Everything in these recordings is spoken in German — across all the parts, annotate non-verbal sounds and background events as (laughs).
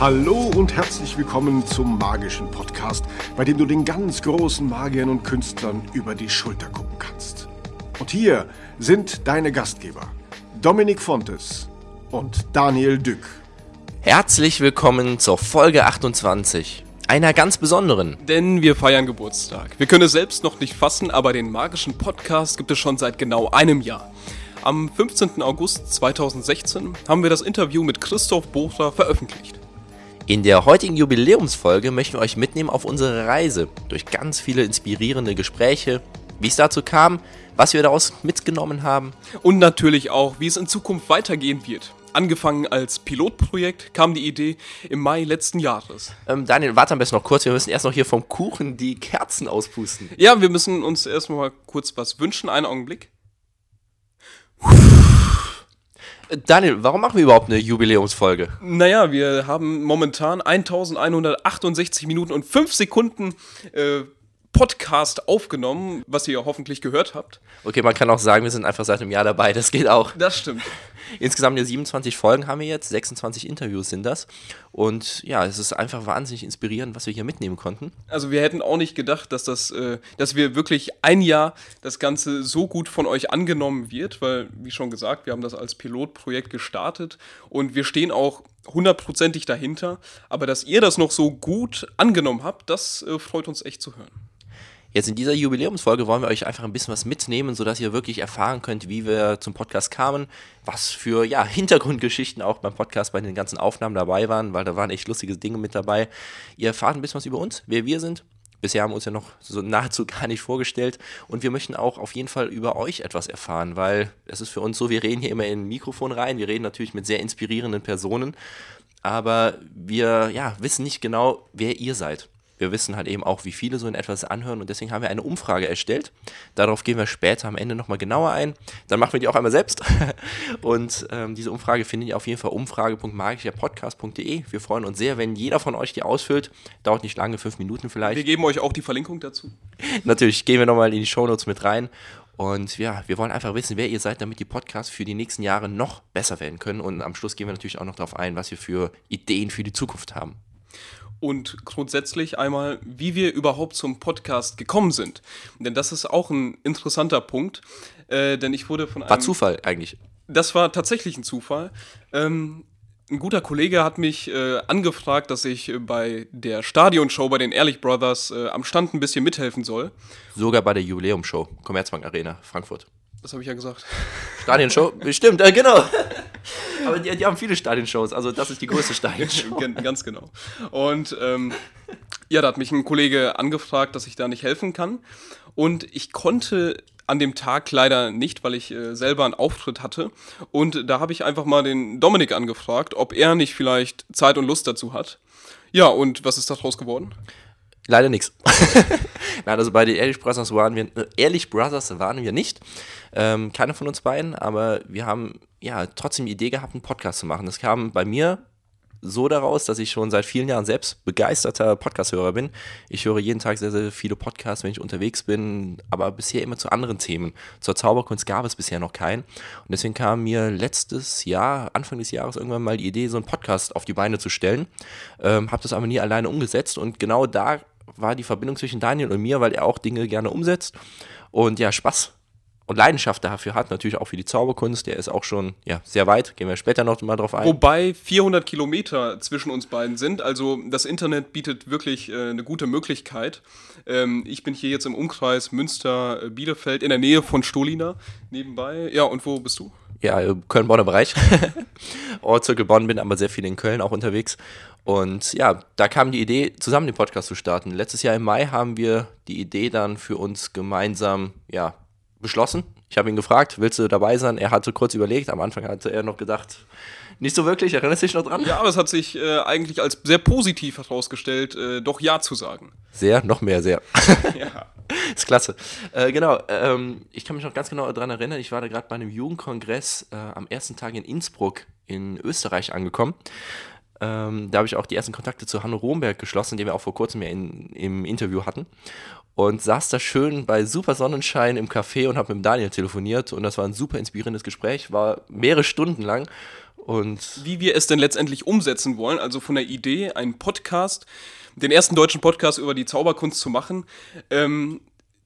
Hallo und herzlich willkommen zum magischen Podcast, bei dem du den ganz großen Magiern und Künstlern über die Schulter gucken kannst. Und hier sind deine Gastgeber, Dominik Fontes und Daniel Dück. Herzlich willkommen zur Folge 28. Einer ganz besonderen. Denn wir feiern Geburtstag. Wir können es selbst noch nicht fassen, aber den magischen Podcast gibt es schon seit genau einem Jahr. Am 15. August 2016 haben wir das Interview mit Christoph Bochler veröffentlicht. In der heutigen Jubiläumsfolge möchten wir euch mitnehmen auf unsere Reise durch ganz viele inspirierende Gespräche, wie es dazu kam, was wir daraus mitgenommen haben. Und natürlich auch, wie es in Zukunft weitergehen wird. Angefangen als Pilotprojekt kam die Idee im Mai letzten Jahres. Ähm, Daniel, warte am besten noch kurz. Wir müssen erst noch hier vom Kuchen die Kerzen auspusten. Ja, wir müssen uns erstmal kurz was wünschen. Einen Augenblick. Daniel, warum machen wir überhaupt eine Jubiläumsfolge? Naja, wir haben momentan 1168 Minuten und 5 Sekunden äh, Podcast aufgenommen, was ihr hoffentlich gehört habt. Okay, man kann auch sagen, wir sind einfach seit einem Jahr dabei. Das geht auch. Das stimmt. Insgesamt ja 27 Folgen haben wir jetzt, 26 Interviews sind das. Und ja, es ist einfach wahnsinnig inspirierend, was wir hier mitnehmen konnten. Also wir hätten auch nicht gedacht, dass das, äh, dass wir wirklich ein Jahr das Ganze so gut von euch angenommen wird, weil, wie schon gesagt, wir haben das als Pilotprojekt gestartet und wir stehen auch hundertprozentig dahinter. Aber dass ihr das noch so gut angenommen habt, das äh, freut uns echt zu hören. Jetzt in dieser Jubiläumsfolge wollen wir euch einfach ein bisschen was mitnehmen, sodass ihr wirklich erfahren könnt, wie wir zum Podcast kamen, was für ja, Hintergrundgeschichten auch beim Podcast bei den ganzen Aufnahmen dabei waren, weil da waren echt lustige Dinge mit dabei. Ihr erfahrt ein bisschen was über uns, wer wir sind. Bisher haben wir uns ja noch so nahezu (laughs) gar nicht vorgestellt und wir möchten auch auf jeden Fall über euch etwas erfahren, weil es ist für uns so, wir reden hier immer in ein Mikrofon rein, wir reden natürlich mit sehr inspirierenden Personen, aber wir ja, wissen nicht genau, wer ihr seid. Wir wissen halt eben auch, wie viele so in etwas anhören und deswegen haben wir eine Umfrage erstellt. Darauf gehen wir später am Ende nochmal genauer ein. Dann machen wir die auch einmal selbst. (laughs) Und ähm, diese Umfrage findet ihr auf jeden Fall umfrage.magischerpodcast.de. Wir freuen uns sehr, wenn jeder von euch die ausfüllt. Dauert nicht lange, fünf Minuten vielleicht. Wir geben euch auch die Verlinkung dazu. (laughs) Natürlich, gehen wir nochmal in die Shownotes mit rein. Und ja, wir wollen einfach wissen, wer ihr seid, damit die Podcasts für die nächsten Jahre noch besser werden können. Und am Schluss gehen wir natürlich auch noch darauf ein, was wir für Ideen für die Zukunft haben und grundsätzlich einmal, wie wir überhaupt zum Podcast gekommen sind. Denn das ist auch ein interessanter Punkt, äh, denn ich wurde von einem... War Zufall eigentlich. Das war tatsächlich ein Zufall. Ähm, ein guter Kollege hat mich äh, angefragt, dass ich äh, bei der Stadionshow bei den Ehrlich Brothers äh, am Stand ein bisschen mithelfen soll. Sogar bei der Jubiläumshow, Commerzbank Arena, Frankfurt. Das habe ich ja gesagt. (laughs) Stadionshow? Stimmt, äh, genau. (laughs) Aber die, die, haben viele Stadionshows, also das ist die größte Stadionshow. (laughs) Ganz genau. Und ähm, ja, da hat mich ein Kollege angefragt, dass ich da nicht helfen kann. Und ich konnte an dem Tag leider nicht, weil ich äh, selber einen Auftritt hatte. Und da habe ich einfach mal den Dominik angefragt, ob er nicht vielleicht Zeit und Lust dazu hat. Ja, und was ist daraus geworden? Leider nichts. (laughs) Nein, also bei den Ehrlich Brothers waren wir, äh, Ehrlich Brothers waren wir nicht. Ähm, keiner von uns beiden, aber wir haben ja trotzdem die Idee gehabt, einen Podcast zu machen. Das kam bei mir so daraus, dass ich schon seit vielen Jahren selbst begeisterter Podcast-Hörer bin. Ich höre jeden Tag sehr, sehr viele Podcasts, wenn ich unterwegs bin, aber bisher immer zu anderen Themen. Zur Zauberkunst gab es bisher noch keinen. Und deswegen kam mir letztes Jahr, Anfang des Jahres, irgendwann mal die Idee, so einen Podcast auf die Beine zu stellen. Ähm, habe das aber nie alleine umgesetzt und genau da war die Verbindung zwischen Daniel und mir, weil er auch Dinge gerne umsetzt. Und ja, Spaß und Leidenschaft dafür hat, natürlich auch für die Zauberkunst. Der ist auch schon ja, sehr weit, gehen wir später noch mal drauf ein. Wobei 400 Kilometer zwischen uns beiden sind, also das Internet bietet wirklich äh, eine gute Möglichkeit. Ähm, ich bin hier jetzt im Umkreis Münster-Bielefeld in der Nähe von Stolina nebenbei. Ja, und wo bist du? Ja, Köln-Bonner Bereich. (laughs) Ortszirkel Bonn, bin aber sehr viel in Köln auch unterwegs. Und ja, da kam die Idee, zusammen den Podcast zu starten. Letztes Jahr im Mai haben wir die Idee dann für uns gemeinsam ja, beschlossen. Ich habe ihn gefragt, willst du dabei sein? Er hatte kurz überlegt. Am Anfang hatte er noch gedacht, nicht so wirklich. Erinnerst du dich noch dran? Ja, aber es hat sich äh, eigentlich als sehr positiv herausgestellt, äh, doch Ja zu sagen. Sehr, noch mehr, sehr. (laughs) ja. (laughs) Ist klasse. Äh, genau, ähm, ich kann mich noch ganz genau daran erinnern, ich war da gerade bei einem Jugendkongress äh, am ersten Tag in Innsbruck in Österreich angekommen. Ähm, da habe ich auch die ersten Kontakte zu Hanno Romberg geschlossen, den wir auch vor kurzem ja in, im Interview hatten und saß da schön bei super Sonnenschein im Café und habe mit Daniel telefoniert und das war ein super inspirierendes Gespräch, war mehrere Stunden lang Und wie wir es denn letztendlich umsetzen wollen. Also von der Idee, einen Podcast, den ersten deutschen Podcast über die Zauberkunst zu machen. Ähm,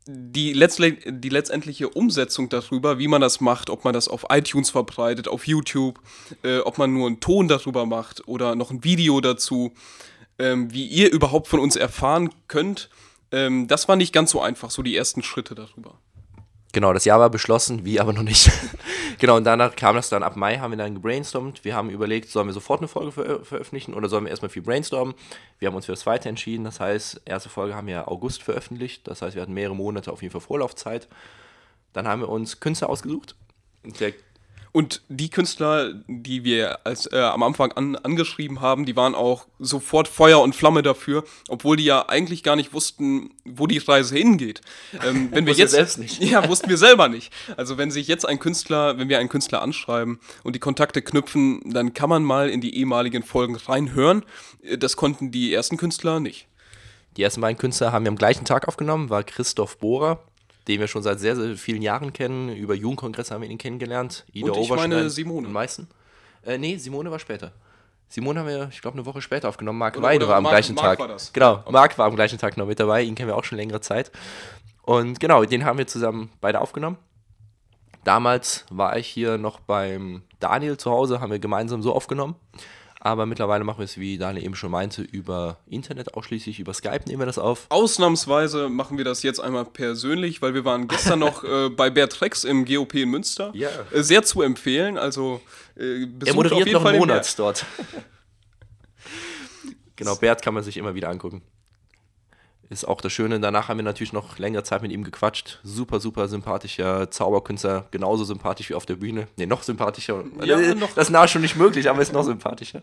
die, letztlich, die letztendliche Umsetzung darüber, wie man das macht, ob man das auf iTunes verbreitet, auf YouTube, äh, ob man nur einen Ton darüber macht oder noch ein Video dazu, ähm, wie ihr überhaupt von uns erfahren könnt, ähm, das war nicht ganz so einfach, so die ersten Schritte darüber. Genau, das Jahr war beschlossen, wie aber noch nicht. (laughs) genau, und danach kam das dann ab Mai, haben wir dann gebrainstormt. Wir haben überlegt, sollen wir sofort eine Folge ver veröffentlichen oder sollen wir erstmal viel brainstormen? Wir haben uns für das zweite entschieden. Das heißt, erste Folge haben wir August veröffentlicht. Das heißt, wir hatten mehrere Monate auf jeden Fall Vorlaufzeit. Dann haben wir uns Künstler ausgesucht. Der und die Künstler, die wir als, äh, am Anfang an, angeschrieben haben, die waren auch sofort Feuer und Flamme dafür, obwohl die ja eigentlich gar nicht wussten, wo die Reise hingeht. Ähm, (laughs) wenn wir jetzt selbst nicht. (laughs) Ja, wussten wir selber nicht. Also wenn sich jetzt ein Künstler, wenn wir einen Künstler anschreiben und die Kontakte knüpfen, dann kann man mal in die ehemaligen Folgen reinhören. Das konnten die ersten Künstler nicht. Die ersten beiden Künstler haben wir am gleichen Tag aufgenommen, war Christoph Bohrer, den wir schon seit sehr, sehr vielen Jahren kennen. Über Jugendkongresse haben wir ihn kennengelernt. Ida und ich meine Simone. Und Meißen. Äh, nee, Simone war später. Simone haben wir, ich glaube, eine Woche später aufgenommen. Marc oder, Weide oder war am Marc, gleichen Marc Tag. War das. Genau, okay. Marc war am gleichen Tag noch mit dabei. Ihn kennen wir auch schon längere Zeit. Und genau, den haben wir zusammen beide aufgenommen. Damals war ich hier noch beim Daniel zu Hause, haben wir gemeinsam so aufgenommen. Aber mittlerweile machen wir es, wie Daniel eben schon meinte, über Internet, ausschließlich über Skype nehmen wir das auf. Ausnahmsweise machen wir das jetzt einmal persönlich, weil wir waren gestern noch (laughs) äh, bei Bert Rex im GOP in Münster. Ja. Äh, sehr zu empfehlen. Also äh, Er moderiert auf jeden noch Fall einen Monat dort. (laughs) genau, Bert kann man sich immer wieder angucken ist auch das Schöne. Danach haben wir natürlich noch längere Zeit mit ihm gequatscht. Super, super sympathischer Zauberkünstler, genauso sympathisch wie auf der Bühne. Ne, noch sympathischer. Ja, das, noch. das ist nahe schon nicht möglich, aber ist noch sympathischer.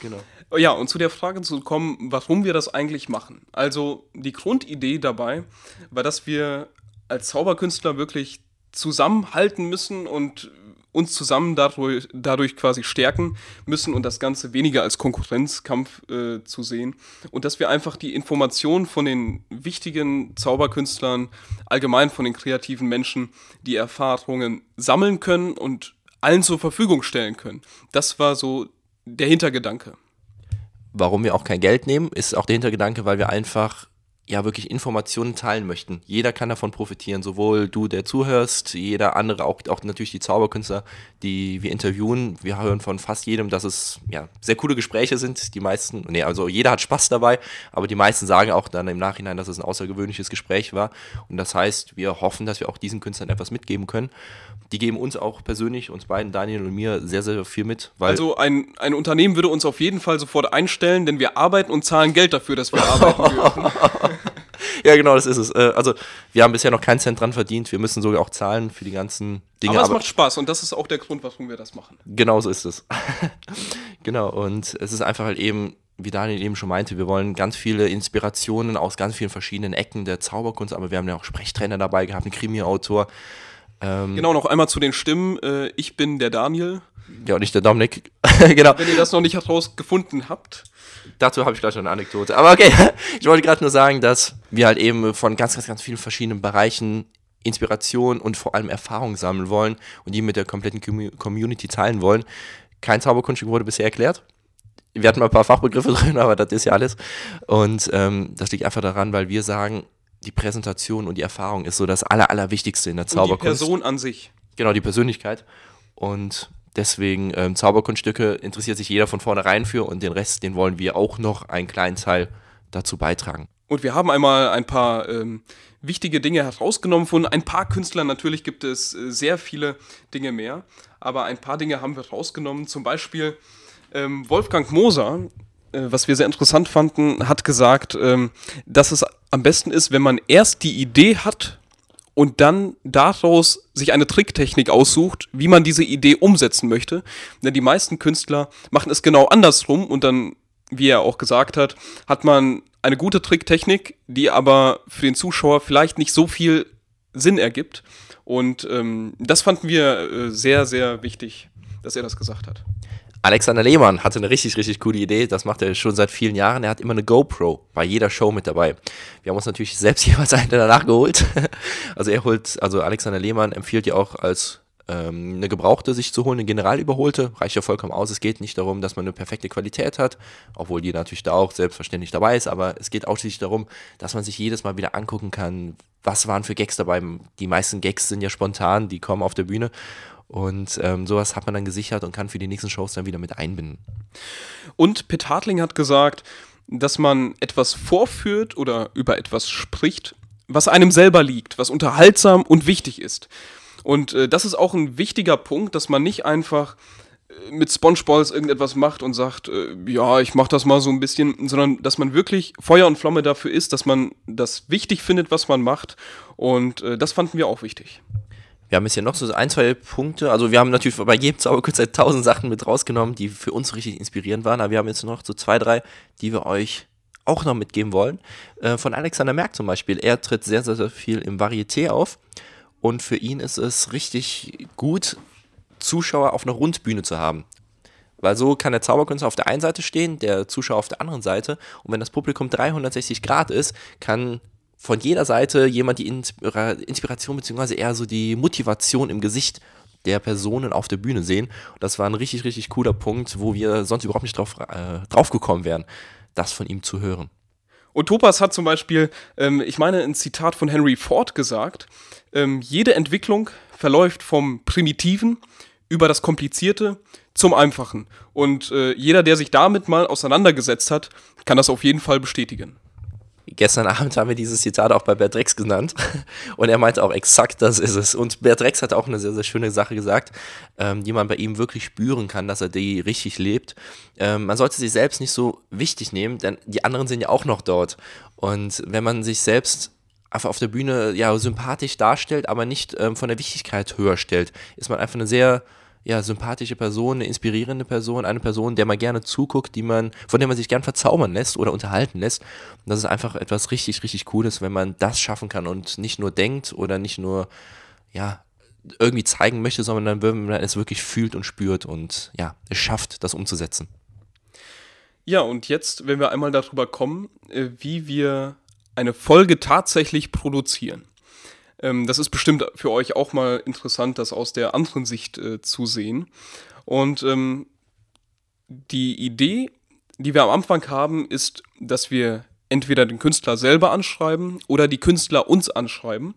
Genau. Ja, und zu der Frage zu kommen, warum wir das eigentlich machen. Also die Grundidee dabei war, dass wir als Zauberkünstler wirklich zusammenhalten müssen und uns zusammen dadurch, dadurch quasi stärken müssen und das Ganze weniger als Konkurrenzkampf äh, zu sehen. Und dass wir einfach die Informationen von den wichtigen Zauberkünstlern, allgemein von den kreativen Menschen, die Erfahrungen sammeln können und allen zur Verfügung stellen können. Das war so der Hintergedanke. Warum wir auch kein Geld nehmen, ist auch der Hintergedanke, weil wir einfach ja wirklich Informationen teilen möchten. Jeder kann davon profitieren, sowohl du, der zuhörst, jeder andere, auch, auch natürlich die Zauberkünstler, die wir interviewen. Wir hören von fast jedem, dass es ja sehr coole Gespräche sind. Die meisten, nee, also jeder hat Spaß dabei, aber die meisten sagen auch dann im Nachhinein, dass es ein außergewöhnliches Gespräch war. Und das heißt, wir hoffen, dass wir auch diesen Künstlern etwas mitgeben können. Die geben uns auch persönlich, uns beiden, Daniel und mir, sehr, sehr viel mit. also ein, ein Unternehmen würde uns auf jeden Fall sofort einstellen, denn wir arbeiten und zahlen Geld dafür, dass wir arbeiten dürfen. (laughs) (laughs) ja, genau, das ist es. Äh, also, wir haben bisher noch keinen Cent dran verdient. Wir müssen sogar auch zahlen für die ganzen Dinge. Aber es aber macht Spaß und das ist auch der Grund, warum wir das machen. Genau so ist es. (laughs) genau, und es ist einfach halt eben, wie Daniel eben schon meinte, wir wollen ganz viele Inspirationen aus ganz vielen verschiedenen Ecken der Zauberkunst, aber wir haben ja auch Sprechtrainer dabei gehabt, einen Krimi-Autor. Ähm, genau, noch einmal zu den Stimmen. Äh, ich bin der Daniel. Ja, und ich der Dominik. (laughs) genau. Wenn ihr das noch nicht herausgefunden habt. Dazu habe ich gleich noch eine Anekdote. Aber okay, (laughs) ich wollte gerade nur sagen, dass wir halt eben von ganz, ganz, ganz vielen verschiedenen Bereichen Inspiration und vor allem Erfahrung sammeln wollen und die mit der kompletten Community teilen wollen. Kein Zauberkunststück wurde bisher erklärt. Wir hatten mal ein paar Fachbegriffe (laughs) drin, aber das ist ja alles. Und ähm, das liegt einfach daran, weil wir sagen, die Präsentation und die Erfahrung ist so das Aller, Allerwichtigste in der Zauberkunst. Und die Person an sich. Genau, die Persönlichkeit. Und Deswegen ähm, Zauberkunststücke interessiert sich jeder von vornherein für und den Rest, den wollen wir auch noch einen kleinen Teil dazu beitragen. Und wir haben einmal ein paar ähm, wichtige Dinge herausgenommen von ein paar Künstlern. Natürlich gibt es äh, sehr viele Dinge mehr, aber ein paar Dinge haben wir rausgenommen. Zum Beispiel ähm, Wolfgang Moser, äh, was wir sehr interessant fanden, hat gesagt, ähm, dass es am besten ist, wenn man erst die Idee hat und dann daraus sich eine Tricktechnik aussucht, wie man diese Idee umsetzen möchte. Denn die meisten Künstler machen es genau andersrum und dann, wie er auch gesagt hat, hat man eine gute Tricktechnik, die aber für den Zuschauer vielleicht nicht so viel Sinn ergibt. Und ähm, das fanden wir äh, sehr, sehr wichtig, dass er das gesagt hat. Alexander Lehmann hatte eine richtig, richtig coole Idee. Das macht er schon seit vielen Jahren. Er hat immer eine GoPro bei jeder Show mit dabei. Wir haben uns natürlich selbst (laughs) jeweils eine danach geholt. (laughs) Also er holt, also Alexander Lehmann empfiehlt ja auch als ähm, eine gebrauchte sich zu holen, eine Generalüberholte, reicht ja vollkommen aus. Es geht nicht darum, dass man eine perfekte Qualität hat, obwohl die natürlich da auch selbstverständlich dabei ist, aber es geht ausschließlich darum, dass man sich jedes Mal wieder angucken kann, was waren für Gags dabei. Die meisten Gags sind ja spontan, die kommen auf der Bühne und ähm, sowas hat man dann gesichert und kann für die nächsten Shows dann wieder mit einbinden. Und Pitt Hartling hat gesagt, dass man etwas vorführt oder über etwas spricht, was einem selber liegt, was unterhaltsam und wichtig ist. Und äh, das ist auch ein wichtiger Punkt, dass man nicht einfach äh, mit Spongeballs irgendetwas macht und sagt, äh, ja, ich mach das mal so ein bisschen, sondern dass man wirklich Feuer und Flamme dafür ist, dass man das wichtig findet, was man macht. Und äh, das fanden wir auch wichtig. Wir haben jetzt hier noch so ein, zwei Punkte. Also wir haben natürlich bei jedem Zauberkünstler tausend Sachen mit rausgenommen, die für uns richtig inspirierend waren. Aber wir haben jetzt noch so zwei, drei, die wir euch auch noch mitgeben wollen. Äh, von Alexander Merck zum Beispiel. Er tritt sehr, sehr, sehr viel im Varieté auf. Und für ihn ist es richtig gut, Zuschauer auf einer Rundbühne zu haben. Weil so kann der Zauberkünstler auf der einen Seite stehen, der Zuschauer auf der anderen Seite. Und wenn das Publikum 360 Grad ist, kann von jeder Seite jemand die Inspiration bzw. eher so die Motivation im Gesicht der Personen auf der Bühne sehen. Das war ein richtig, richtig cooler Punkt, wo wir sonst überhaupt nicht drauf, äh, drauf gekommen wären, das von ihm zu hören. Und Topas hat zum Beispiel, ähm, ich meine, ein Zitat von Henry Ford gesagt, ähm, jede Entwicklung verläuft vom Primitiven über das Komplizierte zum Einfachen. Und äh, jeder, der sich damit mal auseinandergesetzt hat, kann das auf jeden Fall bestätigen gestern (laughs) Abend haben wir dieses Zitat auch bei Bert Drex genannt und er meinte auch exakt, das ist es. Und Bert Drex hat auch eine sehr, sehr schöne Sache gesagt, ähm, die man bei ihm wirklich spüren kann, dass er die richtig lebt. Ähm, man sollte sich selbst nicht so wichtig nehmen, denn die anderen sind ja auch noch dort. Und wenn man sich selbst einfach auf der Bühne ja sympathisch darstellt, aber nicht ähm, von der Wichtigkeit höher stellt, ist man einfach eine sehr ja, sympathische Person, eine inspirierende Person, eine Person, der man gerne zuguckt, die man, von der man sich gern verzaubern lässt oder unterhalten lässt. Und das ist einfach etwas richtig, richtig Cooles, wenn man das schaffen kann und nicht nur denkt oder nicht nur, ja, irgendwie zeigen möchte, sondern wenn man es wirklich fühlt und spürt und ja, es schafft, das umzusetzen. Ja, und jetzt, wenn wir einmal darüber kommen, äh, wie wir eine Folge tatsächlich produzieren. Ähm, das ist bestimmt für euch auch mal interessant, das aus der anderen Sicht äh, zu sehen. Und ähm, die Idee, die wir am Anfang haben, ist, dass wir entweder den Künstler selber anschreiben oder die Künstler uns anschreiben.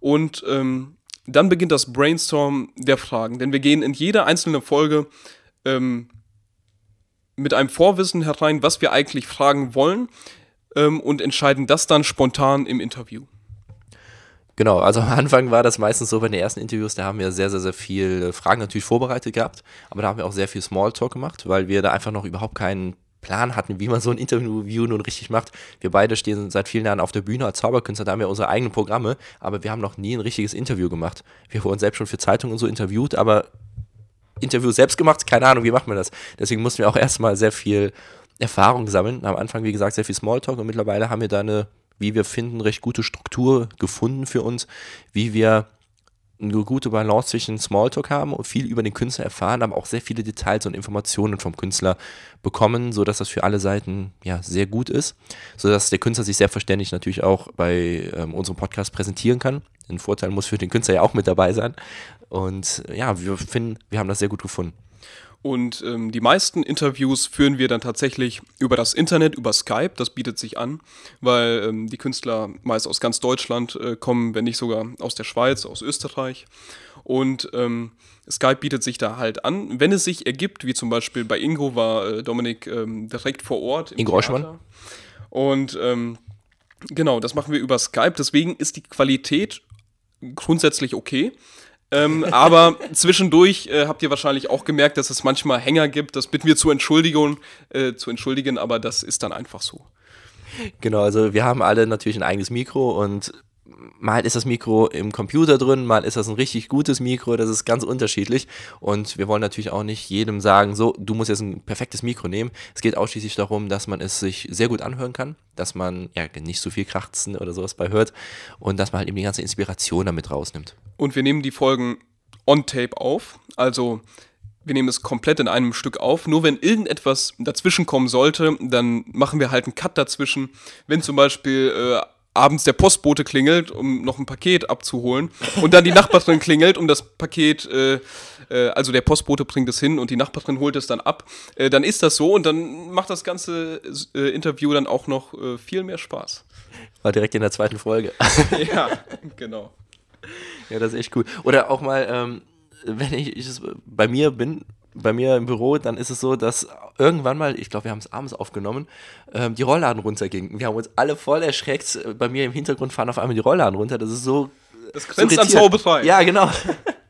Und ähm, dann beginnt das Brainstorm der Fragen. Denn wir gehen in jede einzelne Folge ähm, mit einem Vorwissen herein, was wir eigentlich fragen wollen ähm, und entscheiden das dann spontan im Interview. Genau, also am Anfang war das meistens so bei den ersten Interviews, da haben wir sehr, sehr, sehr viele Fragen natürlich vorbereitet gehabt, aber da haben wir auch sehr viel Smalltalk gemacht, weil wir da einfach noch überhaupt keinen Plan hatten, wie man so ein Interview nun richtig macht. Wir beide stehen seit vielen Jahren auf der Bühne als Zauberkünstler, da haben wir unsere eigenen Programme, aber wir haben noch nie ein richtiges Interview gemacht. Wir wurden selbst schon für Zeitungen und so interviewt, aber Interview selbst gemacht, keine Ahnung, wie macht man das? Deswegen mussten wir auch erstmal sehr viel Erfahrung sammeln. Am Anfang, wie gesagt, sehr viel Smalltalk und mittlerweile haben wir da eine wie wir finden, recht gute Struktur gefunden für uns, wie wir eine gute Balance zwischen Smalltalk haben und viel über den Künstler erfahren, aber auch sehr viele Details und Informationen vom Künstler bekommen, sodass das für alle Seiten ja sehr gut ist, sodass der Künstler sich selbstverständlich natürlich auch bei ähm, unserem Podcast präsentieren kann. Ein Vorteil muss für den Künstler ja auch mit dabei sein. Und ja, wir finden, wir haben das sehr gut gefunden. Und ähm, die meisten Interviews führen wir dann tatsächlich über das Internet, über Skype. Das bietet sich an, weil ähm, die Künstler meist aus ganz Deutschland äh, kommen, wenn nicht sogar aus der Schweiz, aus Österreich. Und ähm, Skype bietet sich da halt an. Wenn es sich ergibt, wie zum Beispiel bei Ingo war äh, Dominik ähm, direkt vor Ort. Ingo Oschmann. Und ähm, genau, das machen wir über Skype. Deswegen ist die Qualität grundsätzlich okay. Ähm, aber zwischendurch äh, habt ihr wahrscheinlich auch gemerkt, dass es manchmal Hänger gibt. Das bitten wir zu entschuldigen, äh, zu entschuldigen, aber das ist dann einfach so. Genau, also wir haben alle natürlich ein eigenes Mikro und mal ist das Mikro im Computer drin, mal ist das ein richtig gutes Mikro, das ist ganz unterschiedlich. Und wir wollen natürlich auch nicht jedem sagen, so, du musst jetzt ein perfektes Mikro nehmen. Es geht ausschließlich darum, dass man es sich sehr gut anhören kann, dass man ja nicht so viel Krachzen oder sowas bei hört und dass man halt eben die ganze Inspiration damit rausnimmt. Und wir nehmen die Folgen on tape auf, also wir nehmen es komplett in einem Stück auf. Nur wenn irgendetwas dazwischen kommen sollte, dann machen wir halt einen Cut dazwischen. Wenn zum Beispiel äh, abends der Postbote klingelt, um noch ein Paket abzuholen und dann die Nachbarin klingelt, um das Paket, äh, äh, also der Postbote bringt es hin und die Nachbarin holt es dann ab, äh, dann ist das so und dann macht das ganze äh, Interview dann auch noch äh, viel mehr Spaß. War direkt in der zweiten Folge. (laughs) ja, genau. Ja, das ist echt cool. Oder auch mal, ähm, wenn ich, ich bei mir bin, bei mir im Büro, dann ist es so, dass irgendwann mal, ich glaube, wir haben es abends aufgenommen, ähm, die Rollladen runtergingen. Wir haben uns alle voll erschreckt. Bei mir im Hintergrund fahren auf einmal die Rollladen runter. Das ist so. Das grenzt so an Zauberei. Ja, genau.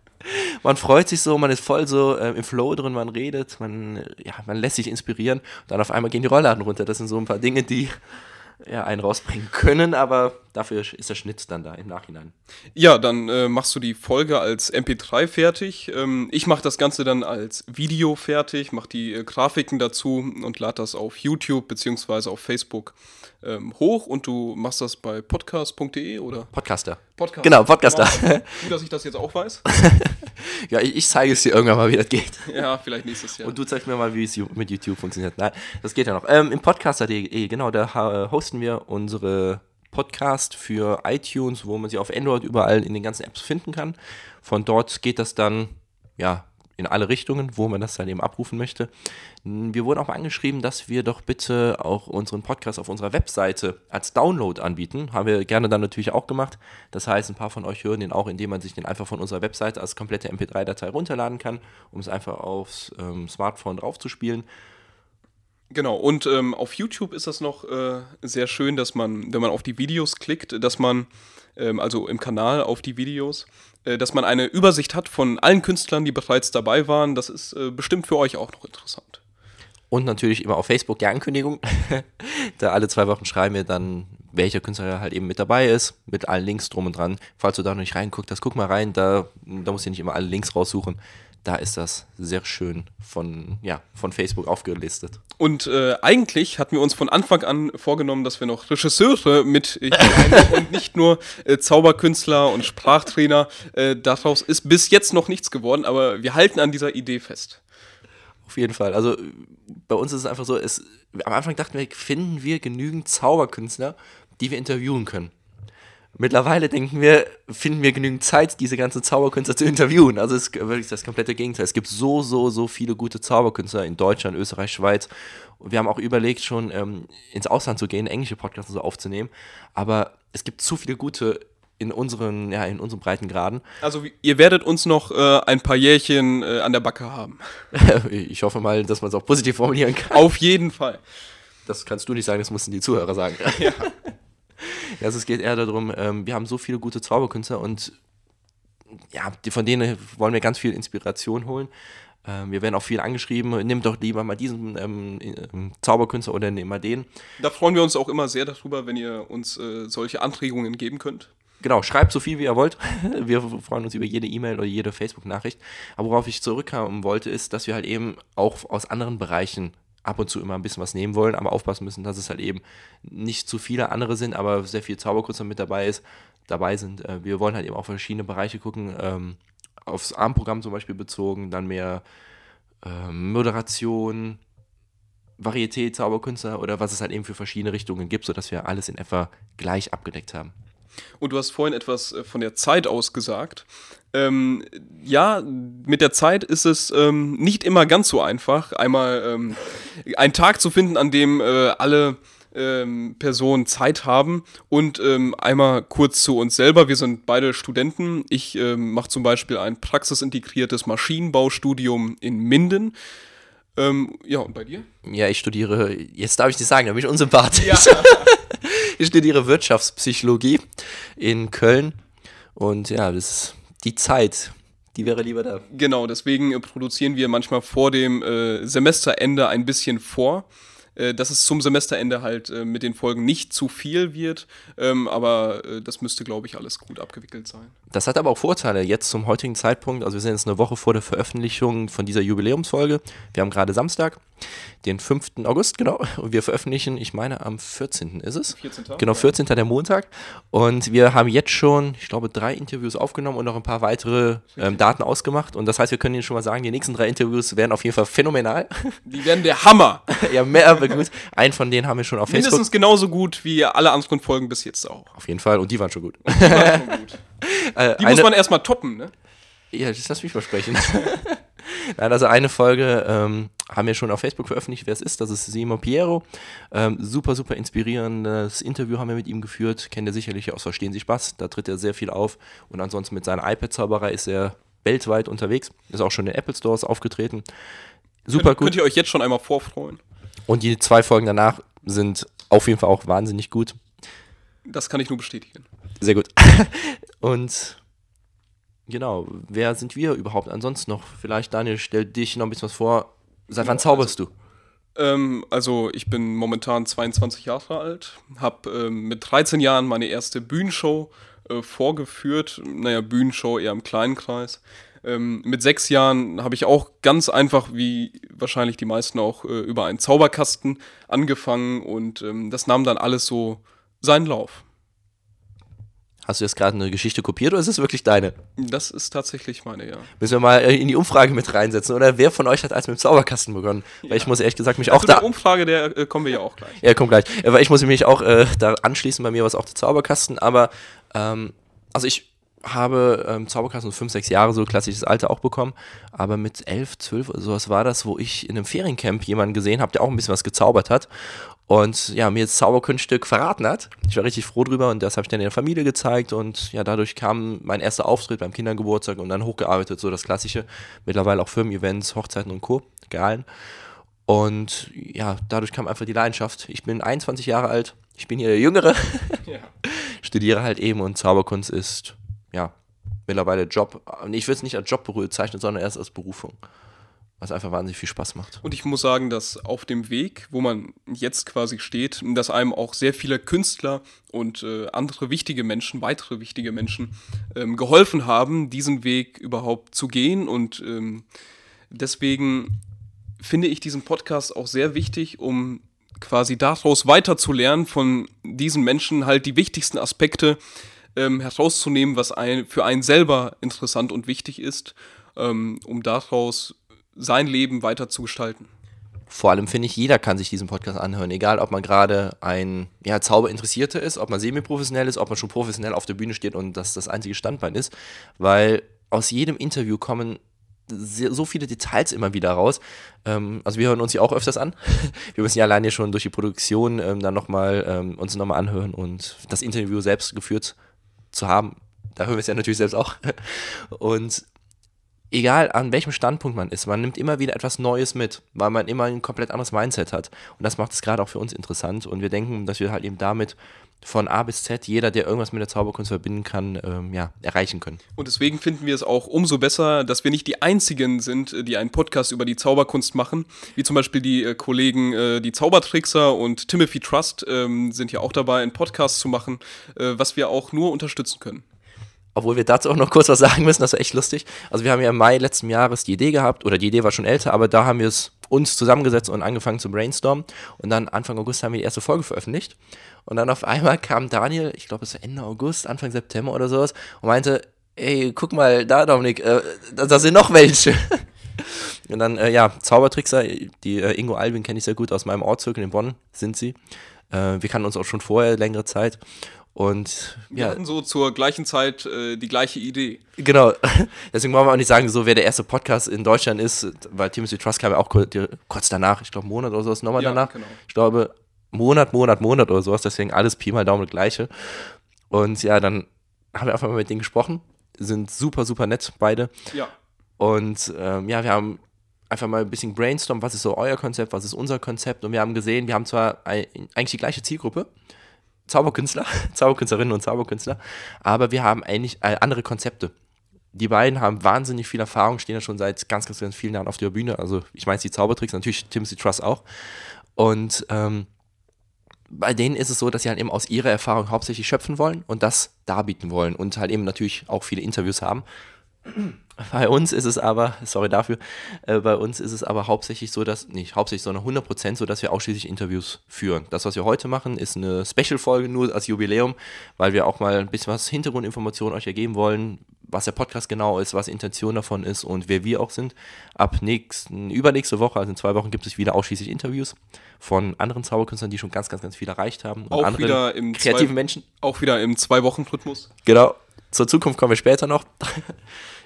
(laughs) man freut sich so, man ist voll so äh, im Flow drin, man redet, man, ja, man lässt sich inspirieren. Dann auf einmal gehen die Rollladen runter. Das sind so ein paar Dinge, die ja, einen rausbringen können, aber dafür ist der Schnitt dann da im Nachhinein. Ja, dann äh, machst du die Folge als MP3 fertig. Ähm, ich mache das Ganze dann als Video fertig, mache die äh, Grafiken dazu und lade das auf YouTube bzw. auf Facebook ähm, hoch und du machst das bei podcast.de oder? Podcaster. Podcaster. Genau, Podcaster. Gut, dass ich das jetzt auch weiß. (laughs) ja, ich, ich, zeige es dir irgendwann mal, wie das geht. Ja, vielleicht nächstes Jahr. Und du zeigst mir mal, wie es mit YouTube funktioniert. Nein, das geht ja noch. Ähm, Im Podcaster.de, genau, da hosten wir unsere Podcast für iTunes, wo man sie auf Android überall in den ganzen Apps finden kann. Von dort geht das dann, ja, in alle Richtungen, wo man das dann eben abrufen möchte. Wir wurden auch angeschrieben, dass wir doch bitte auch unseren Podcast auf unserer Webseite als Download anbieten. Haben wir gerne dann natürlich auch gemacht. Das heißt, ein paar von euch hören den auch, indem man sich den einfach von unserer Webseite als komplette MP3-Datei runterladen kann, um es einfach aufs ähm, Smartphone draufzuspielen. Genau, und ähm, auf YouTube ist das noch äh, sehr schön, dass man, wenn man auf die Videos klickt, dass man, ähm, also im Kanal auf die Videos, äh, dass man eine Übersicht hat von allen Künstlern, die bereits dabei waren. Das ist äh, bestimmt für euch auch noch interessant. Und natürlich immer auf Facebook die Ankündigung. (laughs) da alle zwei Wochen schreiben wir dann, welcher Künstler halt eben mit dabei ist, mit allen Links drum und dran. Falls du da noch nicht reinguckt hast, guck mal rein, da, da musst du nicht immer alle Links raussuchen da ist das sehr schön von, ja, von Facebook aufgelistet. Und äh, eigentlich hatten wir uns von Anfang an vorgenommen, dass wir noch Regisseure mit (laughs) und nicht nur äh, Zauberkünstler und Sprachtrainer. Äh, daraus ist bis jetzt noch nichts geworden, aber wir halten an dieser Idee fest. Auf jeden Fall. Also bei uns ist es einfach so, es, am Anfang dachten wir, finden wir genügend Zauberkünstler, die wir interviewen können. Mittlerweile denken wir, finden wir genügend Zeit, diese ganzen Zauberkünstler zu interviewen. Also es ist wirklich das komplette Gegenteil. Es gibt so, so, so viele gute Zauberkünstler in Deutschland, Österreich, Schweiz. Und wir haben auch überlegt, schon ähm, ins Ausland zu gehen, englische Podcasts so aufzunehmen. Aber es gibt zu viele gute in unseren, ja, in unseren Breitengraden. Also ihr werdet uns noch äh, ein paar Jährchen äh, an der Backe haben. (laughs) ich hoffe mal, dass man es auch positiv formulieren kann. Auf jeden Fall. Das kannst du nicht sagen, das mussten die Zuhörer sagen. Ja. (laughs) Also es geht eher darum, ähm, wir haben so viele gute Zauberkünstler und ja, die, von denen wollen wir ganz viel Inspiration holen. Ähm, wir werden auch viel angeschrieben, nimm doch lieber mal diesen ähm, ähm, Zauberkünstler oder nimm mal den. Da freuen wir uns auch immer sehr darüber, wenn ihr uns äh, solche Anträgungen geben könnt. Genau, schreibt so viel wie ihr wollt. (laughs) Wir freuen uns über jede E-Mail oder jede Facebook-Nachricht. Aber worauf ich zurückkommen wollte, ist, dass wir halt eben auch aus anderen Bereichen ab und zu immer ein bisschen was nehmen wollen, aber aufpassen müssen, dass es halt eben nicht zu viele andere sind, aber sehr viel Zauberkünstler mit dabei ist, dabei sind. Äh, wir wollen halt eben auf verschiedene Bereiche gucken, ähm, aufs Abendprogramm zum Beispiel bezogen, dann mehr ähm, Moderation, Varietät, Zauberkünstler oder was es halt eben für verschiedene Richtungen gibt, sodass wir alles in etwa gleich abgedeckt haben. Und du hast vorhin etwas äh, von der Zeit aus gesagt. Ähm, ja, mit der Zeit ist es ähm, nicht immer ganz so einfach, einmal ähm, einen Tag zu finden, an dem äh, alle ähm, Personen Zeit haben und ähm, einmal kurz zu uns selber. Wir sind beide Studenten. Ich ähm, mache zum Beispiel ein praxisintegriertes Maschinenbaustudium in Minden. ja, und bei dir? Ja, ich studiere, jetzt darf ich nicht sagen, da bin ich unsympathisch. Ja. (laughs) ich studiere Wirtschaftspsychologie in Köln. Und ja, das ist die Zeit, die wäre lieber da. Genau, deswegen äh, produzieren wir manchmal vor dem äh, Semesterende ein bisschen vor, äh, dass es zum Semesterende halt äh, mit den Folgen nicht zu viel wird, ähm, aber äh, das müsste, glaube ich, alles gut abgewickelt sein. Das hat aber auch Vorteile jetzt zum heutigen Zeitpunkt. Also wir sind jetzt eine Woche vor der Veröffentlichung von dieser Jubiläumsfolge. Wir haben gerade Samstag. Den 5. August, genau. Und wir veröffentlichen, ich meine, am 14. ist es. 14. Genau, Ja. 14. der Montag. Und wir haben jetzt schon, ich glaube, drei Interviews aufgenommen und noch ein paar weitere ähm, Daten ausgemacht. Und das heißt, wir können Ihnen schon mal sagen, die nächsten drei Interviews werden auf jeden Fall phänomenal. (laughs) Die werden der Hammer. (laughs) ja, mehr aber gut. Einen von denen haben wir schon auf Facebook. Mindestens genauso gut wie alle anderen Folgen bis jetzt auch. Auf jeden Fall. Und die waren schon gut. Die, waren schon gut. (laughs) Äh, die muss man erstmal toppen, ne? Ja, das lass mich versprechen. (laughs) Nein, also eine Folge ähm, haben wir schon auf Facebook veröffentlicht, wer es ist. Das ist Simon Piero. Ähm, super, super inspirierendes Interview haben wir mit ihm geführt. Kennt ihr sicherlich aus Verstehen Sie Spaß. Da tritt er sehr viel auf. Und ansonsten mit seiner iPad-Zauberei ist er weltweit unterwegs. Ist auch schon in Apple Stores aufgetreten. Super könnt, gut. Könnt ihr euch jetzt schon einmal vorfreuen? Und die zwei Folgen danach sind auf jeden Fall auch wahnsinnig gut. Das kann ich nur bestätigen. Sehr gut. (laughs) Und genau, wer sind wir überhaupt ansonsten noch? Vielleicht, Daniel, stell dich noch ein bisschen was vor. Seit wann zauberst du? Ähm, also ich bin momentan 22 Jahre alt, habe ähm, mit 13 Jahren meine erste Bühnenshow äh, vorgeführt. Naja, Bühnenshow eher im kleinen Kreis. Ähm, mit sechs Jahren habe ich auch ganz einfach, wie wahrscheinlich die meisten auch, äh, über einen Zauberkasten angefangen und ähm, das nahm dann alles so seinen Lauf. Hast du jetzt gerade eine Geschichte kopiert oder ist es wirklich deine? Das ist tatsächlich meine, ja. Müssen wir mal äh, in die Umfrage mit reinsetzen. Oder wer von euch hat als mit dem Zauberkasten begonnen? Weil ich muss ehrlich gesagt mich auch Zu da. der Umfrage, der äh, kommen wir ja auch gleich. Ja, kommt gleich. Äh, Weil ich muss mich auch äh, da anschließen, bei mir war es auch der Zauberkasten, aber ähm, also ich habe ähm, Zauberkasten 5, 6 Jahre, so klassisches Alter auch bekommen, aber mit 11, 12 oder sowas war das, wo ich in einem Feriencamp jemanden gesehen habe, der auch ein bisschen was gezaubert hat und ja, mir jetzt Zauberkunststück verraten hat. Ich war richtig froh drüber und das habe ich dann in der Familie gezeigt und ja, dadurch kam mein erster Auftritt beim Kindergeburtstag und dann hochgearbeitet, so das klassische, mittlerweile auch Firmen-Events, Hochzeiten und Co. Gehalten. Und ja, dadurch kam einfach die Leidenschaft. Ich bin 21 Jahre alt, ich bin hier der Jüngere, Ja. (laughs) studiere halt eben und Zauberkunst ist, ja, mittlerweile Job. Ich würde es nicht als Job bezeichnen, sondern erst als Berufung. Was einfach wahnsinnig viel Spaß macht. Und ich muss sagen, dass auf dem Weg, wo man jetzt quasi steht, dass einem auch sehr viele Künstler und äh, andere wichtige Menschen, weitere wichtige Menschen ähm, geholfen haben, diesen Weg überhaupt zu gehen. Und ähm, deswegen finde ich diesen Podcast auch sehr wichtig, um quasi daraus weiterzulernen, von diesen Menschen halt die wichtigsten Aspekte ähm, herauszunehmen, was ein, für einen selber interessant und wichtig ist, ähm, um daraus sein Leben weiter zu gestalten. Vor allem finde ich, jeder kann sich diesen Podcast anhören, egal ob man gerade ein ja, Zauberinteressierter ist, ob man semi-professionell ist, ob man schon professionell auf der Bühne steht und das das einzige Standbein ist, weil aus jedem Interview kommen so viele Details immer wieder raus. Ähm, also wir hören uns ja auch öfters an. (laughs) Wir müssen ja alleine schon durch die Produktion ähm, dann nochmal ähm, uns nochmal anhören und das Interview selbst geführt zu haben. Da hören wir es ja natürlich selbst auch. Und egal an welchem Standpunkt man ist, man nimmt immer wieder etwas Neues mit, weil man immer ein komplett anderes Mindset hat. Und das macht es gerade auch für uns interessant. Und wir denken, dass wir halt eben damit von A bis Z, jeder, der irgendwas mit der Zauberkunst verbinden kann, ähm, ja, erreichen können. Und deswegen finden wir es auch umso besser, dass wir nicht die einzigen sind, äh, die einen Podcast über die Zauberkunst machen. Wie zum Beispiel die äh, Kollegen, äh, die Zaubertrickser und Timothy Trust ähm, sind ja auch dabei, einen Podcast zu machen, äh, was wir auch nur unterstützen können. Obwohl wir dazu auch noch kurz was (laughs) sagen müssen, das war echt lustig. Also wir haben ja im Mai letzten Jahres die Idee gehabt, oder die Idee war schon älter, aber da haben wir es uns zusammengesetzt und angefangen zu brainstormen. Und dann Anfang August haben wir die erste Folge veröffentlicht. Und dann auf einmal (laughs) kam Daniel, ich glaube es war Ende August, Anfang September oder sowas, und meinte, ey, guck mal da, Dominik, äh, da, sind noch welche. (laughs) Und dann, äh, ja, Zaubertrickser, die äh, Ingo Albin kenne ich sehr gut aus meinem Ortszirkel in Bonn, sind sie. Äh, wir kannten uns auch schon vorher längere Zeit. Und Wir ja, hatten so zur gleichen Zeit äh, die gleiche Idee. Genau, (laughs) deswegen wollen wir auch nicht sagen, so wer der erste Podcast in Deutschland ist, weil Timothy Trust kam ja auch kurz, kurz danach, ich glaube Monat oder sowas, nochmal Ja, danach. genau. Ich glaube Monat, Monat, Monat oder sowas, deswegen alles Pi mal Daumen gleiche. Und ja, dann haben wir einfach mal mit denen gesprochen, sind super, super nett beide. Ja. Und ähm, ja, wir haben einfach mal ein bisschen brainstormt, was ist so euer Konzept, was ist unser Konzept. Und wir haben gesehen, wir haben zwar ein, eigentlich die gleiche Zielgruppe, Zauberkünstler, (laughs) Zauberkünstlerinnen und Zauberkünstler, aber wir haben eigentlich äh, andere Konzepte. Die beiden haben wahnsinnig viel Erfahrung, stehen ja schon seit ganz, ganz, ganz vielen Jahren auf der Bühne. Also ich meine die Zaubertricks, natürlich Timothy Truss auch. Und ähm, bei denen ist es so, dass sie halt eben aus ihrer Erfahrung hauptsächlich schöpfen wollen und das darbieten wollen und halt eben natürlich auch viele Interviews haben. (clears throat) Bei uns ist es aber, sorry dafür, äh, bei uns ist es aber hauptsächlich so, dass, nicht hauptsächlich, sondern 100% so, dass wir ausschließlich Interviews führen. Das, was wir heute machen, ist eine Special-Folge nur als Jubiläum, weil wir auch mal ein bisschen was Hintergrundinformationen euch ergeben wollen, was der Podcast genau ist, was die Intention davon ist und wer wir auch sind. Ab nächsten, übernächste Woche, also in zwei Wochen, gibt es wieder ausschließlich Interviews von anderen Zauberkünstlern, die schon ganz, ganz, ganz viel erreicht haben. Und Auch anderen wieder im kreativen zwei- Menschen. Auch wieder im Zwei-Wochen-Rhythmus. Genau. Zur Zukunft kommen wir später noch.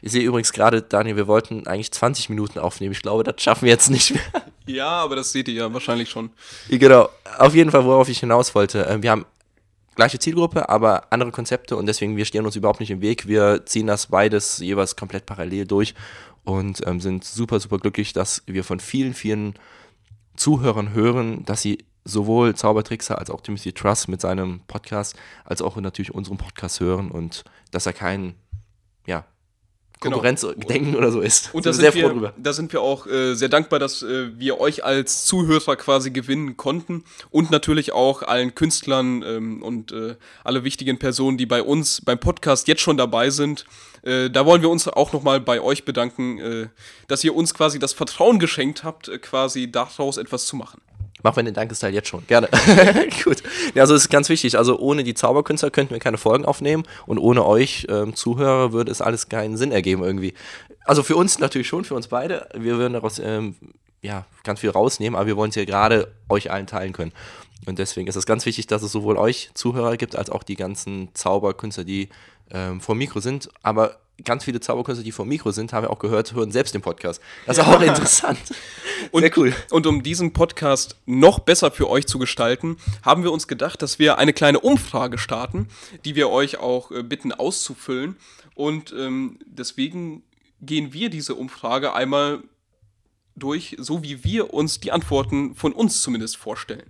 Ich sehe übrigens gerade, Daniel, wir wollten eigentlich 20 Minuten aufnehmen. Ich glaube, das schaffen wir jetzt nicht mehr. Ja, aber das seht ihr ja wahrscheinlich schon. Genau. Auf jeden Fall, worauf ich hinaus wollte. äh, Wir haben gleiche Zielgruppe, aber andere Konzepte und deswegen, wir stehen uns überhaupt nicht im Weg. Wir ziehen das beides jeweils komplett parallel durch und ähm, sind super, super glücklich, dass wir von vielen, vielen Zuhörern hören, dass sie sowohl Zaubertrickser als auch Timothy Truss mit seinem Podcast, als auch natürlich unseren Podcast hören und dass er kein, ja, Genau. Konkurrenzdenken oder so ist. Und da Sind wir sind, sehr froh wir, drüber. da sind wir auch äh, sehr dankbar, dass äh, wir euch als Zuhörer quasi gewinnen konnten und natürlich auch allen Künstlern ähm, und äh, alle wichtigen Personen, die bei uns beim Podcast jetzt schon dabei sind. Äh, da wollen wir uns auch nochmal bei euch bedanken, äh, dass ihr uns quasi das Vertrauen geschenkt habt, äh, quasi daraus etwas zu machen. Machen wir den Dankesteil jetzt schon. Gerne. (laughs) Gut. Ja, also es ist ganz wichtig. Also ohne die Zauberkünstler könnten wir keine Folgen aufnehmen und ohne euch ähm, Zuhörer würde es alles keinen Sinn ergeben irgendwie. Also für uns natürlich schon, für uns beide. Wir würden daraus ähm, ja, ganz viel rausnehmen, aber wir wollen es ja gerade euch allen teilen können. Und deswegen ist es ganz wichtig, dass es sowohl euch Zuhörer gibt, als auch die ganzen Zauberkünstler, die ähm, vor Mikro sind. Aber ganz viele Zauberkünstler, die vor dem Mikro sind, haben wir auch gehört, hören selbst den Podcast. Das ist auch interessant. Und, Sehr cool. Und um diesen Podcast noch besser für euch zu gestalten, haben wir uns gedacht, dass wir eine kleine Umfrage starten, die wir euch auch äh, bitten auszufüllen. Und ähm, deswegen gehen wir diese Umfrage einmal durch, so wie wir uns die Antworten von uns zumindest vorstellen.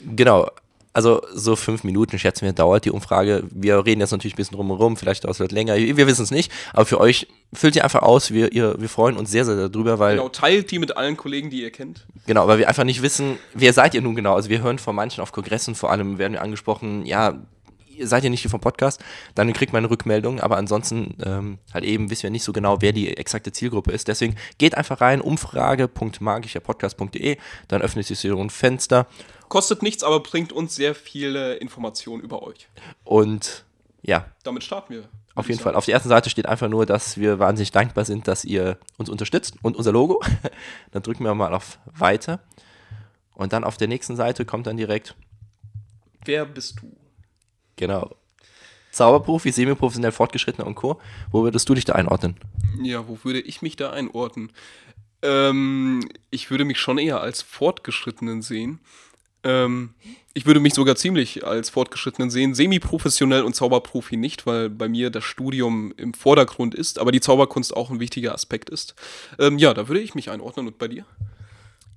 Genau. Also so fünf Minuten, schätzen wir, dauert die Umfrage. Wir reden jetzt natürlich ein bisschen drumherum, vielleicht dauert es länger, wir wissen es nicht. Aber für euch füllt ihr einfach aus, wir, ihr, wir freuen uns sehr, sehr darüber, weil, Genau, genau. teilt die mit allen Kollegen, die ihr kennt. weil wir einfach nicht wissen, wer seid ihr nun genau. Also wir hören von manchen auf Kongressen, vor allem werden wir angesprochen, ja, seid ihr nicht hier vom Podcast, dann kriegt man eine Rückmeldung, aber ansonsten ähm, halt eben wissen wir nicht so genau, wer die exakte Zielgruppe ist. Deswegen geht einfach rein, umfrage.magischerpodcast.de, dann öffnet sich so ein Fenster Kostet nichts, aber bringt uns sehr viele Informationen über euch. und ja, Damit starten wir. Auf jeden Fall. Auf der ersten Seite steht einfach nur, dass wir wahnsinnig dankbar sind, dass ihr uns unterstützt und unser Logo. (laughs) dann drücken wir mal auf Weiter. Und dann auf der nächsten Seite kommt dann direkt, Wer bist du? genau, Zauberprofi, semi-professionell, fortgeschrittener und Co. Wo würdest du dich da einordnen? Ja, wo würde ich mich da einordnen? Ähm, ich würde mich schon eher als Fortgeschrittenen sehen. Ähm, ich würde mich sogar ziemlich als Fortgeschrittenen sehen. Semi-professionell und Zauberprofi nicht, weil bei mir das Studium im Vordergrund ist, aber die Zauberkunst auch ein wichtiger Aspekt ist. Ähm, ja, da würde ich mich einordnen. Und bei dir?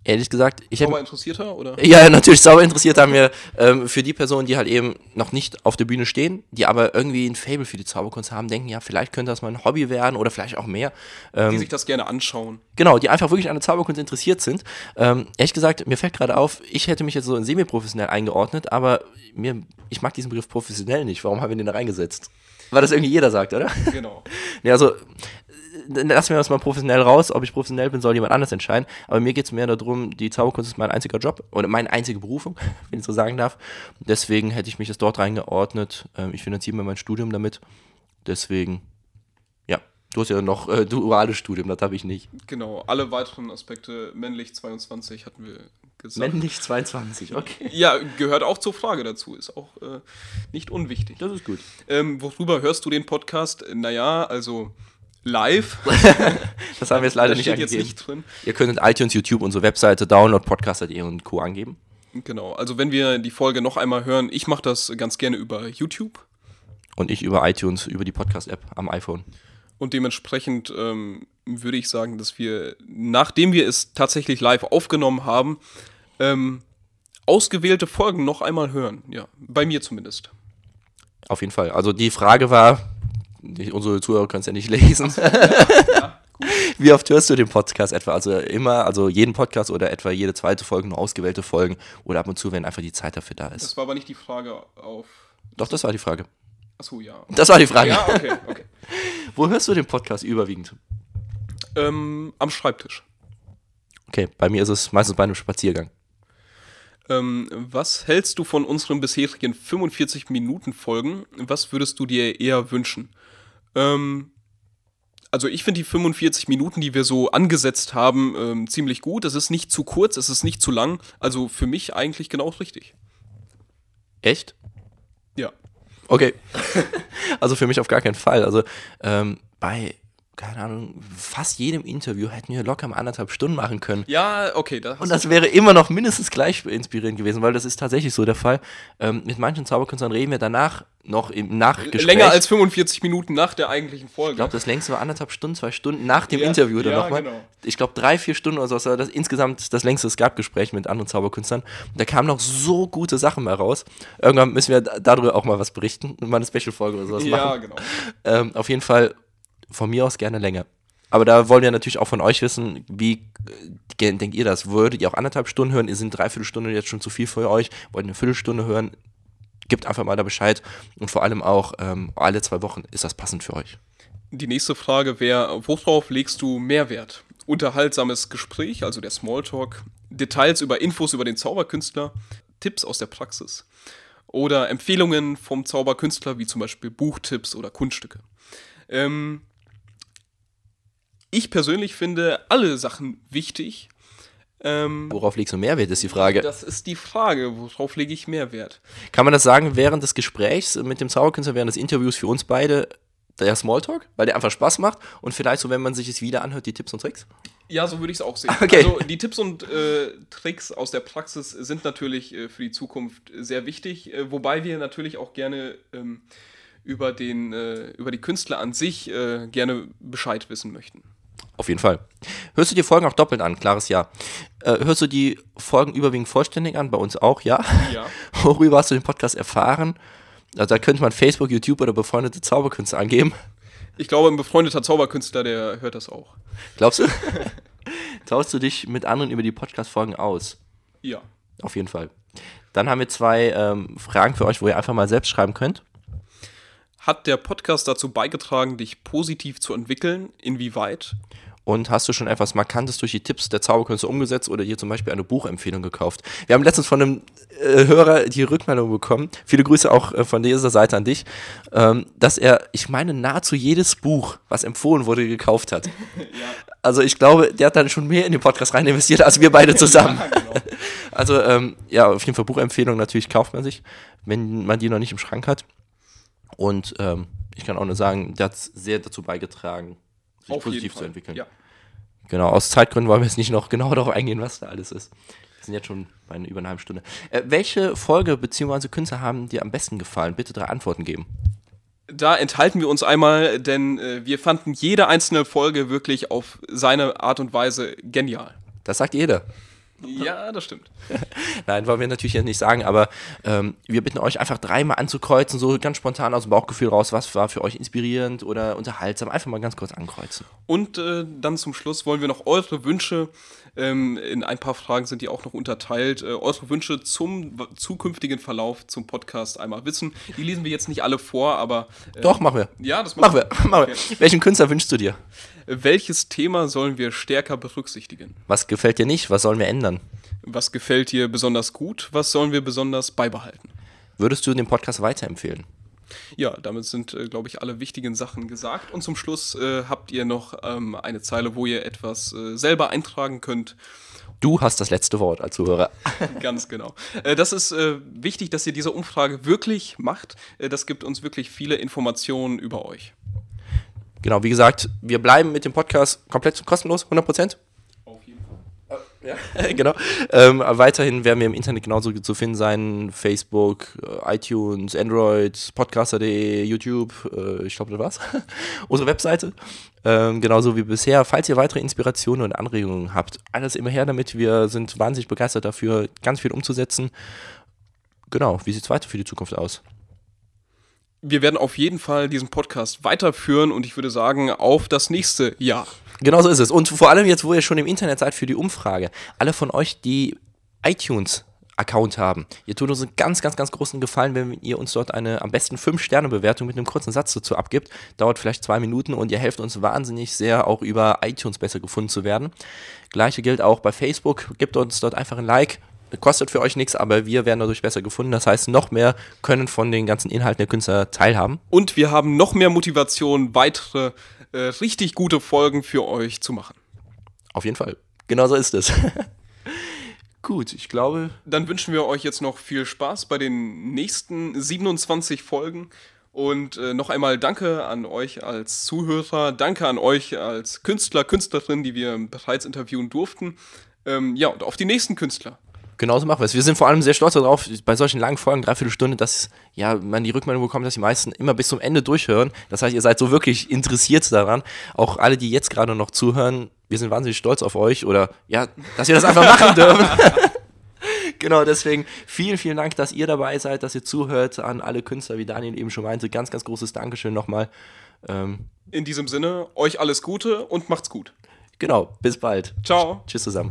Ehrlich gesagt, ich hätte. Zauber-Interessierter oder? (laughs) Ja, natürlich sauber interessiert haben wir ähm, für die Personen, die halt eben noch nicht auf der Bühne stehen, die aber irgendwie ein Fable für die Zauberkunst haben, denken, ja, vielleicht könnte das mal ein Hobby werden oder vielleicht auch mehr. Ähm, Die sich das gerne anschauen. Genau, die einfach wirklich an der Zauberkunst interessiert sind. Ähm, ehrlich gesagt, mir fällt gerade auf, ich hätte mich jetzt so in semi-professionell eingeordnet, aber mir, ich mag diesen Begriff professionell nicht. Warum haben wir den da reingesetzt? Weil das irgendwie jeder sagt, oder? Genau. (laughs) Ja, also, lassen wir das mal professionell raus. Ob ich professionell bin, soll jemand anders entscheiden. Aber mir geht es mehr darum, die Zauberkunst ist mein einziger Job oder meine einzige Berufung, (laughs) wenn ich so sagen darf. Deswegen hätte ich mich das dort reingeordnet. Ähm, ich finanziere mir mein Studium damit. Deswegen, ja. Du hast ja noch äh, duales Studium, das habe ich nicht. Genau. Alle weiteren Aspekte, männlich 22, hatten wir gesagt. Männlich 22, (laughs) okay. Ja, gehört auch zur Frage dazu, ist auch äh, nicht unwichtig. Das ist gut. Ähm, worüber hörst du den Podcast? Naja, also live. (laughs) Das haben wir jetzt leider da nicht steht jetzt angegeben. nicht drin. Ihr könnt in iTunes, YouTube, unsere Webseite, Download, Podcast.de und Co. angeben. Genau, also wenn wir die Folge noch einmal hören, ich mache das ganz gerne über YouTube Und ich über iTunes, über die Podcast-App am iPhone. und dementsprechend ähm, würde ich sagen, dass wir, nachdem wir es tatsächlich live aufgenommen haben, ähm, ausgewählte Folgen noch einmal hören. Ja, bei mir zumindest. Auf jeden Fall. Also die Frage war, die, unsere Zuhörer können es ja nicht (laughs) lesen. Wie oft hörst du den Podcast etwa? Also immer, also jeden Podcast oder etwa jede zweite Folge nur ausgewählte Folgen oder ab und zu, wenn einfach die Zeit dafür da ist. Das war aber nicht die Frage auf. Doch, das war die Frage. Achso, ja. Das war die Frage. Ja, okay, okay. (laughs) Wo hörst du den Podcast überwiegend? ähm, am Schreibtisch. Okay, bei mir ist es meistens bei einem Spaziergang. Ähm, was hältst du von unseren bisherigen 45-Minuten-Folgen? Was würdest du dir eher wünschen? Ähm, also ich finde die 45 Minuten, die wir so angesetzt haben, ähm, ziemlich gut. Es ist nicht zu kurz, es ist nicht zu lang. Also für mich eigentlich genau richtig. Echt? Ja. Okay. (laughs) also für mich auf gar keinen Fall. Also ähm, bei, keine Ahnung, fast jedem Interview hätten wir locker mal anderthalb Stunden machen können. Ja, okay. Da Und das wäre immer noch mindestens gleich inspirierend gewesen, weil das ist tatsächlich so der Fall. Ähm, mit manchen Zauberkünstlern reden wir danach noch im Nachgespräch. länger als 45 Minuten nach der eigentlichen Folge. Ich glaube, das längste war anderthalb Stunden, zwei Stunden nach dem Ja, Interview dann ja, nochmal. genau. Ich glaube, drei, vier Stunden oder so. Das war das insgesamt das längste Skype-Gespräch mit anderen Zauberkünstlern. Und da kamen noch so gute Sachen mal raus. Irgendwann müssen wir da- darüber auch mal was berichten und mal eine Special-Folge oder sowas ja, machen. genau. Ähm, auf jeden Fall von mir aus gerne länger. Aber da wollen wir natürlich auch von euch wissen, wie äh, denkt ihr das? Würdet ihr auch anderthalb Stunden hören? Ihr sind dreiviertel Stunde jetzt schon zu viel für euch? Wollt ihr eine Viertelstunde hören? Gebt einfach mal da Bescheid. Und vor allem auch ähm, alle zwei Wochen ist das passend für euch. Die nächste Frage wäre, worauf legst du Mehrwert? Unterhaltsames Gespräch, also der Smalltalk, Details über Infos über den Zauberkünstler, Tipps aus der Praxis oder Empfehlungen vom Zauberkünstler, wie zum Beispiel Buchtipps oder Kunststücke. Ähm, ich persönlich finde alle Sachen wichtig. Ähm, Worauf legst du Mehrwert, ist die Frage. das ist die Frage, worauf lege ich Mehrwert? Kann man das sagen während des Gesprächs mit dem Zauberkünstler, während des Interviews für uns beide, der Smalltalk? Weil der einfach Spaß macht und vielleicht so, wenn man sich es wieder anhört, die Tipps und Tricks? Ja, so würde ich es auch sehen. Okay. Also die Tipps und äh, Tricks aus der Praxis sind natürlich äh, für die Zukunft sehr wichtig, äh, wobei wir natürlich auch gerne ähm, über, den, äh, über die Künstler an sich äh, gerne Bescheid wissen möchten. Auf jeden Fall. Hörst du die Folgen auch doppelt an? Klares Ja. Äh, hörst du die Folgen überwiegend vollständig an? Bei uns auch, ja. Ja. (laughs) Worüber hast du den Podcast erfahren? Also da könnte man Facebook, YouTube oder befreundete Zauberkünstler angeben. Ich glaube, ein befreundeter Zauberkünstler, der hört das auch. Glaubst du? (laughs) Tauschst du dich mit anderen über die Podcast-Folgen aus? Ja. Auf jeden Fall. Dann haben wir zwei ähm, Fragen für euch, wo ihr einfach mal selbst schreiben könnt. Hat der Podcast dazu beigetragen, dich positiv zu entwickeln? Inwieweit? Und hast du schon etwas Markantes durch die Tipps der Zauberkünste umgesetzt oder dir zum Beispiel eine Buchempfehlung gekauft? Wir haben letztens von einem äh, Hörer die Rückmeldung bekommen, viele Grüße auch äh, von dieser Seite an dich, ähm, dass er, ich meine, nahezu jedes Buch, was empfohlen wurde, gekauft hat. (laughs) Also ich glaube, der hat dann schon mehr in den Podcast rein investiert, als wir beide zusammen. (laughs) (laughs) Also ähm, ja, auf jeden Fall Buchempfehlung natürlich kauft man sich, wenn man die noch nicht im Schrank hat. Und ähm, ich kann auch nur sagen, der hat sehr dazu beigetragen, sich Auf positiv zu entwickeln. Ja. Genau, aus Zeitgründen wollen wir jetzt nicht noch genau (laughs) darauf eingehen, was da alles ist. Wir sind jetzt schon bei einer über einer halben Stunde. Äh, welche Folge bzw. Künstler haben dir am besten gefallen? Bitte drei Antworten geben. Da enthalten wir uns einmal, denn äh, wir fanden jede einzelne Folge wirklich auf seine Art und Weise genial. Das sagt jeder. Ja, (laughs) das stimmt. Nein, wollen wir natürlich jetzt nicht sagen, aber ähm, wir bitten euch einfach dreimal anzukreuzen, so ganz spontan aus dem Bauchgefühl raus, was war für euch inspirierend oder unterhaltsam. Einfach mal ganz kurz ankreuzen. Und äh, dann zum Schluss wollen wir noch eure Wünsche, ähm, in ein paar Fragen sind die auch noch unterteilt, äh, eure Wünsche zum zukünftigen Verlauf zum Podcast einmal wissen. Die lesen wir jetzt nicht alle vor, aber. Äh, Doch, machen wir. Ja, das Machen wir. Machen wir. (laughs) Welchen Künstler wünschst du dir? Welches Thema sollen wir stärker berücksichtigen? Was gefällt dir nicht? Was sollen wir ändern? Was gefällt dir besonders gut? Was sollen wir besonders beibehalten? Würdest du den Podcast weiterempfehlen? Ja, damit sind, äh, glaube ich, alle wichtigen Sachen gesagt. Und zum Schluss äh, habt ihr noch ähm, eine Zeile, wo ihr etwas äh, selber eintragen könnt. Du hast das letzte Wort als Zuhörer. (laughs) Ganz genau. Äh, das ist äh, wichtig, dass ihr diese Umfrage wirklich macht. Äh, das gibt uns wirklich viele Informationen über euch. Genau, wie gesagt, wir bleiben mit dem Podcast komplett kostenlos, 100%. Auf jeden Fall. (laughs) genau. Ähm, weiterhin werden wir im Internet genauso zu finden sein. Facebook, äh, iTunes, Android, podcaster.de, YouTube, äh, ich glaube, das war's. (laughs) Unsere Webseite. Ähm, genauso wie bisher. Falls ihr weitere Inspirationen und Anregungen habt, alles immer her damit. Wir sind wahnsinnig begeistert dafür, ganz viel umzusetzen. Genau, wie sieht's weiter für die Zukunft aus? Wir werden auf jeden Fall diesen Podcast weiterführen und ich würde sagen, auf das nächste Jahr. Genau so ist es. Und vor allem jetzt, wo ihr schon im Internet seid für die Umfrage, alle von euch, die iTunes Account haben. Ihr tut uns einen ganz, ganz, ganz großen Gefallen, wenn ihr uns dort eine am besten 5-Sterne-Bewertung mit einem kurzen Satz dazu abgibt. Dauert vielleicht zwei Minuten und ihr helft uns wahnsinnig sehr, auch über iTunes besser gefunden zu werden. Gleiche gilt auch bei Facebook. Gebt uns dort einfach ein Like. Kostet für euch nichts, aber wir werden dadurch besser gefunden. Das heißt, noch mehr können von den ganzen Inhalten der Künstler teilhaben. Und wir haben noch mehr Motivation, weitere äh, richtig gute Folgen für euch zu machen. Auf jeden Fall. Genau so ist es. (laughs) Gut, ich glaube. Dann wünschen wir euch jetzt noch viel Spaß bei den nächsten 27 Folgen. Und äh, noch einmal danke an euch als Zuhörer, danke an euch als Künstler, Künstlerin, die wir bereits interviewen durften. Ähm, ja, und auf die nächsten Künstler. Genauso machen wir es. Wir sind vor allem sehr stolz darauf, bei solchen langen Folgen, dreiviertel Stunde, dass ja, man die Rückmeldung bekommt, dass die meisten immer bis zum Ende durchhören. Das heißt, ihr seid so wirklich interessiert daran. Auch alle, die jetzt gerade noch zuhören, wir sind wahnsinnig stolz auf euch oder ja, dass wir das einfach machen (laughs) dürfen. (laughs) genau, deswegen vielen, vielen Dank, dass ihr dabei seid, dass ihr zuhört an alle Künstler, wie Daniel eben schon meinte. Ganz, ganz großes Dankeschön nochmal. Ähm, In diesem Sinne, euch alles Gute und macht's gut. Genau, bis bald. Ciao. Tschüss zusammen.